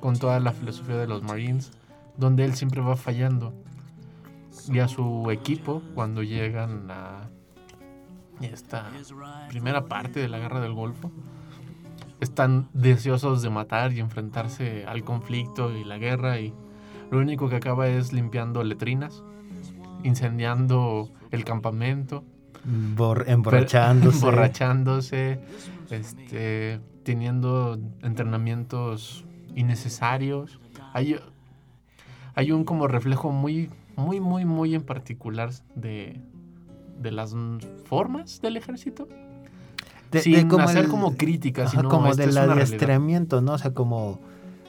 con toda la filosofía de los Marines, donde él siempre va fallando. Y a su equipo, cuando llegan a esta primera parte de la guerra del Golfo, están deseosos de matar y enfrentarse al conflicto y la guerra y lo único que acaba es limpiando letrinas, incendiando el campamento, Bor- emborrachándose. emborrachándose, este, teniendo entrenamientos innecesarios. Hay, hay un como reflejo muy, muy, muy, muy en particular de, de las formas del ejército. De- sin de como hacer el- como críticas, Ajá, sino como del realidad. adiestramiento, ¿no? O sea, como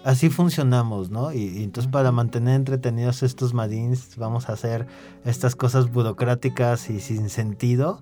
así funcionamos, ¿no? Y, y entonces para mantener entretenidos estos marines vamos a hacer estas cosas burocráticas y sin sentido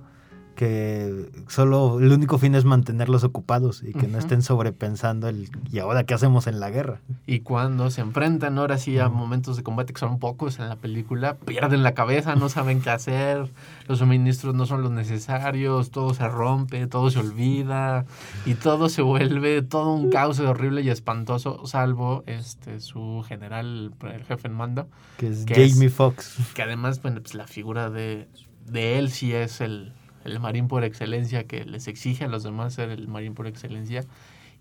que solo el único fin es mantenerlos ocupados y que no estén sobrepensando el y ahora qué hacemos en la guerra. Y cuando se enfrentan ahora sí a momentos de combate que son pocos en la película, pierden la cabeza, no saben qué hacer, los suministros no son los necesarios, todo se rompe, todo se olvida y todo se vuelve todo un caos horrible y espantoso, salvo este su general, el jefe en mando, Que es Que es- Jamie Foxx. que además bueno, pues, la figura de, de él sí es el, el marín por excelencia que les exige a los demás ser el marín por excelencia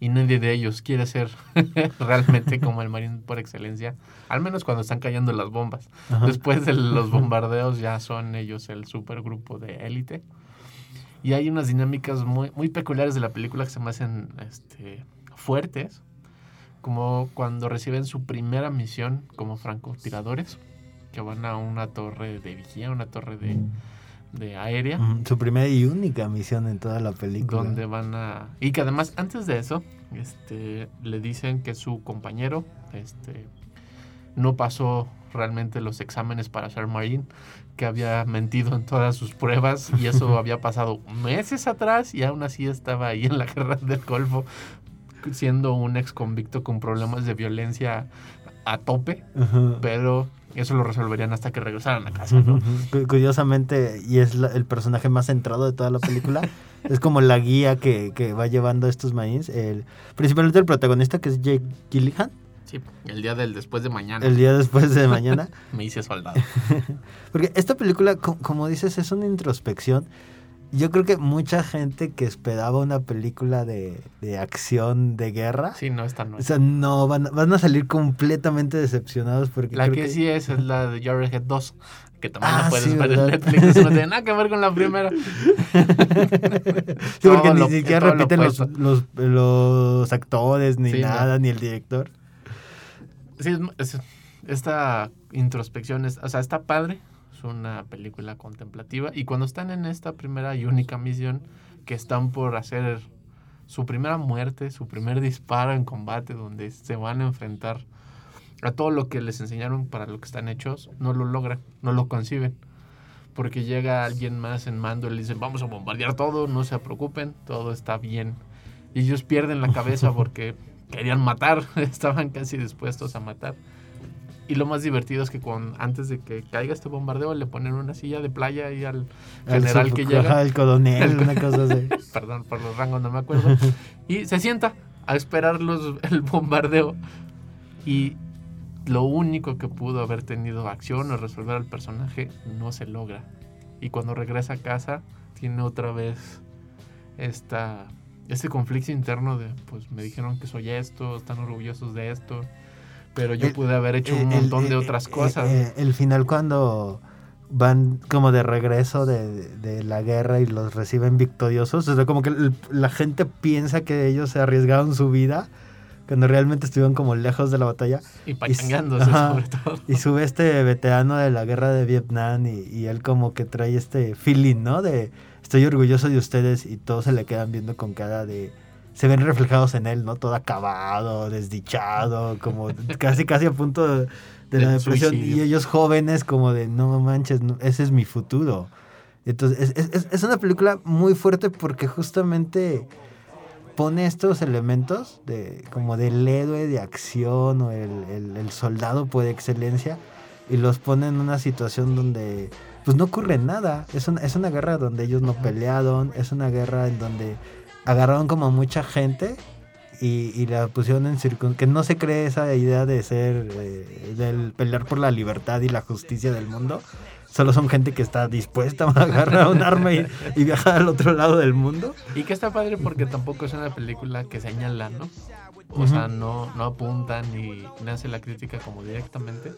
y nadie de ellos quiere ser realmente como el marín por excelencia, al menos cuando están cayendo las bombas. Ajá. Después de los bombardeos ya son ellos el supergrupo de élite. Y hay unas dinámicas muy, muy peculiares de la película que se me hacen este, fuertes, como cuando reciben su primera misión como francotiradores, que van a una torre de vigía, una torre de, de aérea. Su primera y única misión en toda la película. donde van a y que además antes de eso este le dicen que su compañero este no pasó realmente los exámenes para ser marine que había mentido en todas sus pruebas y eso había pasado meses atrás y aún así estaba ahí en la guerra del Golfo siendo un ex convicto con problemas de violencia a tope pero eso lo resolverían hasta que regresaran a casa ¿no? Cu- Curiosamente, y es la- el personaje más centrado de toda la película, es como la guía que, que va llevando a estos marines. El, principalmente el protagonista, que es Jake Gillihan, sí el día del después de mañana el día después de mañana. me hice soldado Porque esta película, co- como dices, es una introspección. Yo creo que mucha gente que esperaba una película de, de acción, de guerra, sí no esta no o sea, no, van, van a salir completamente decepcionados porque La creo que, sí es es la de Jarhead 2, que también Ah, la puedes sí, ver en. Netflix. No tiene nada que ver con la primera. Sí, porque ni lo- siquiera lo repiten los, los, los actores, ni Sí, no. nada, ni el director. Sí, es- es- esta introspección, es, o sea, está padre. Es una película contemplativa. Y cuando están en esta primera y única misión, que están por hacer su primera muerte, su primer disparo en combate, donde se van a enfrentar a todo lo que les enseñaron para lo que están hechos, no lo logran, no lo conciben. Porque llega alguien más en mando y le dicen, vamos a bombardear todo, no se preocupen, todo está bien. Y ellos pierden la cabeza porque querían matar, estaban casi dispuestos a matar. Y lo más divertido es que con, antes de que caiga este bombardeo le ponen una silla de playa ahí al Al general que llega. el coronel, El- una cosa así. Perdón por los rangos, no me acuerdo. Y se sienta a esperar los, el bombardeo. Y lo único que pudo haber tenido acción o resolver al personaje no se logra. Y cuando regresa a casa, tiene otra vez esta, este conflicto interno de, pues me dijeron que soy esto, están orgullosos de esto, pero yo El- pude haber hecho un El- montón de otras cosas. el final cuando van como de regreso de, de la guerra y los reciben victoriosos, o sea, como que la gente piensa que ellos se arriesgaron su vida cuando realmente estuvieron como lejos de la batalla. y y pachangándose ajá. sobre todo. Y sube este veterano de la guerra de Vietnam y, y él como que trae este feeling, ¿no? De estoy orgulloso de ustedes y todos se le quedan viendo con cara de... Se ven reflejados en él, ¿no? Todo acabado, desdichado, como casi casi a punto de, de la depresión. suicidio. Y ellos jóvenes como de, no manches, no, ese es mi futuro. Entonces, es, es- es- es una película muy fuerte porque justamente pone estos elementos de como del héroe de acción o el, el- el soldado por excelencia y los pone en una situación donde pues no ocurre nada. Es una, es una guerra donde ellos no pelearon, es una guerra en donde agarraron como mucha gente y, y la pusieron en circun... que no se cree esa idea de ser, eh, del pelear por la libertad y la justicia del mundo. Solo son gente que está dispuesta a agarrar un arma y, y viajar al otro lado del mundo. Y que está padre porque tampoco es una película que señala, ¿no? O sea, no, no apunta ni, ni hace la crítica como directamente,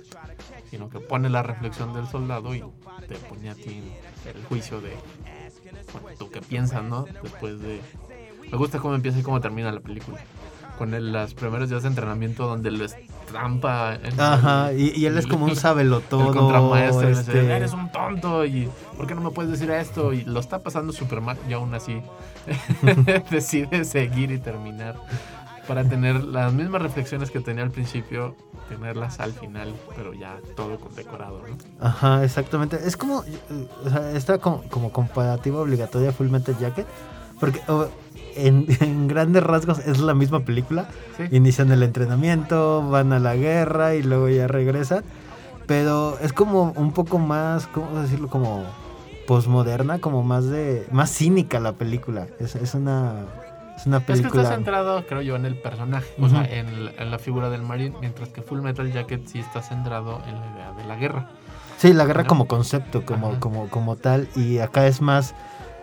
sino que pone la reflexión del soldado y te pone a ti el juicio de bueno, tú qué piensas, ¿no? Después de... Me gusta cómo empieza y cómo termina la película. Con el, las primeros días de entrenamiento donde les trampa. Ajá, el- y, y él es como un sábelo todo. el contramaestre le dice, este, eres un tonto y ¿por qué no me puedes decir esto? Y lo está pasando súper mal y aún así decide seguir y terminar para tener las mismas reflexiones que tenía al principio, tenerlas al final, pero ya todo condecorado, ¿no? Ajá, exactamente. Es como, eh, o sea, esta como, como comparativa obligatoria Full Metal Jacket, porque en, en grandes rasgos es la misma película. Sí. Inician el entrenamiento, van a la guerra y luego ya regresan. Pero es como un poco más, ¿cómo decirlo? Como posmoderna, como más de, más cínica la película. Es, es una, es una Es que película. está centrado, creo yo, en el personaje, o sea, en, la- en la figura del Marine, mientras que Full Metal Jacket sí está centrado en la idea de la guerra. Sí, la guerra ¿no? como concepto, como, como, como tal. Y acá es más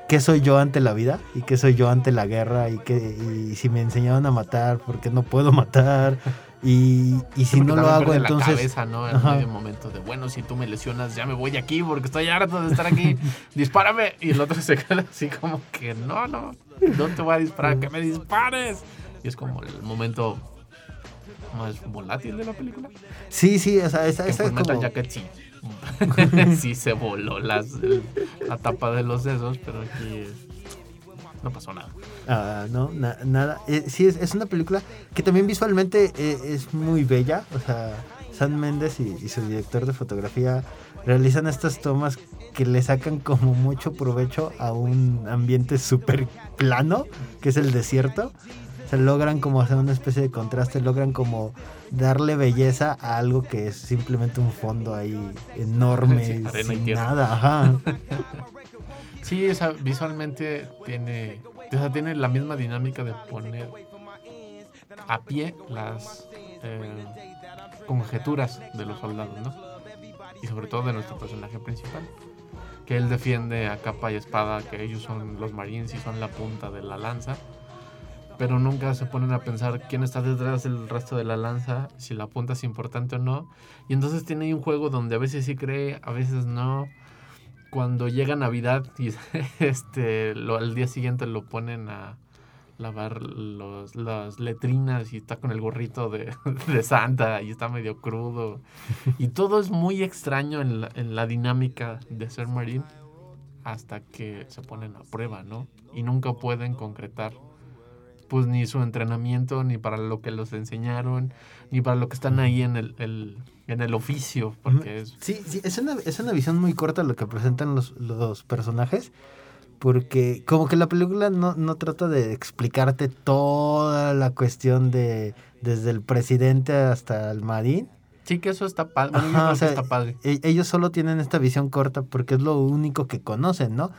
qué soy yo ante la vida y qué soy yo ante la guerra y, que, y si me enseñaron a matar, ¿por qué no puedo matar? Y, y si Sí, no lo hago, pierde la entonces... cabeza, ¿no? En Ajá. medio momento de, bueno, si tú me lesionas, ya me voy de aquí porque estoy harto de estar aquí. Dispárame. Y el otro se queda así como que, no, no, no te voy a disparar, que me dispares. Y es como el momento más volátil de la película. Sí, sí, o sea, esa, en esa es como... Jacket sí. Sí se voló la tapa de los dedos, pero aquí eh, no pasó nada. Ah, no, na- nada. Eh, sí, es, una película que también visualmente eh, es muy bella. O sea, Sam Méndez y, y su director de fotografía realizan estas tomas que le sacan como mucho provecho a un ambiente súper plano, que es el desierto. O sea, logran como hacer una especie de contraste, logran como darle belleza a algo que es simplemente un fondo ahí enorme, Sí, sin nada, ajá. Sí, visualmente tiene, o sea, tiene la misma dinámica de poner a pie las eh, conjeturas de los soldados, ¿no? Y sobre todo de nuestro personaje principal. Que él defiende a capa y espada, que ellos son los marines y son la punta de la lanza. Pero nunca se ponen a pensar quién está detrás del resto de la lanza, si la punta es importante o no. Y entonces tiene un juego donde a veces sí cree, a veces no cuando llega Navidad y este lo, al día siguiente lo ponen a lavar los, las letrinas y está con el gorrito de, de Santa y está medio crudo. Y todo es muy extraño en la, en la dinámica de ser marín hasta que se ponen a prueba, ¿no? Y nunca pueden concretar pues ni su entrenamiento, ni para lo que los enseñaron, ni para lo que están ahí en el, el- en el oficio, porque es Sí, sí, es una, es una visión muy corta lo que presentan los, los personajes. Porque como que la película no, no trata de explicarte toda la cuestión de desde el presidente hasta el marín. Sí, que eso está padre. Bueno, yo Ajá, creo o que sea, está padre. e- ellos solo tienen esta visión corta porque es lo único que conocen, ¿no?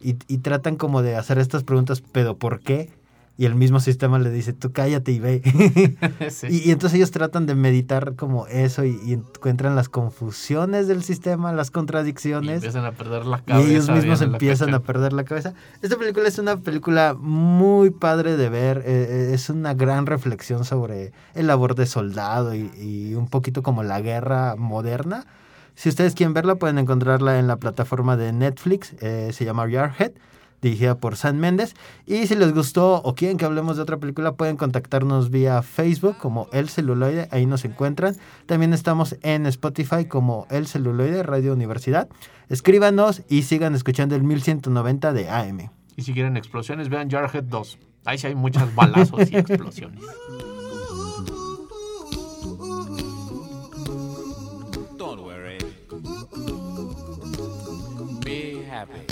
Y, y tratan como de hacer estas preguntas, pero ¿por qué? Y el mismo sistema le dice, tú cállate y ve. Sí. y, y entonces ellos tratan de meditar como eso y, y encuentran las confusiones del sistema, las Y contradicciones. empiezan a perder la Y cabeza. ellos mismos empiezan a perder la cabeza. Esta película es una película muy padre de ver. eh, eh, es una gran reflexión sobre el labor de soldado y, y un poquito como la guerra moderna. Si ustedes quieren verla, pueden encontrarla en la plataforma de Netflix. eh, se llama Yarhead, dirigida por Sam Méndez. Y si les gustó o quieren que hablemos de otra película, pueden contactarnos vía Facebook como El Celuloide. Ahí nos encuentran. También estamos en Spotify como El Celuloide Radio Universidad. Escríbanos y sigan escuchando el 1190 de AM. Y si quieren explosiones, vean Jarhead 2. Ahí sí hay muchas balazos y explosiones. Don't worry. Be happy.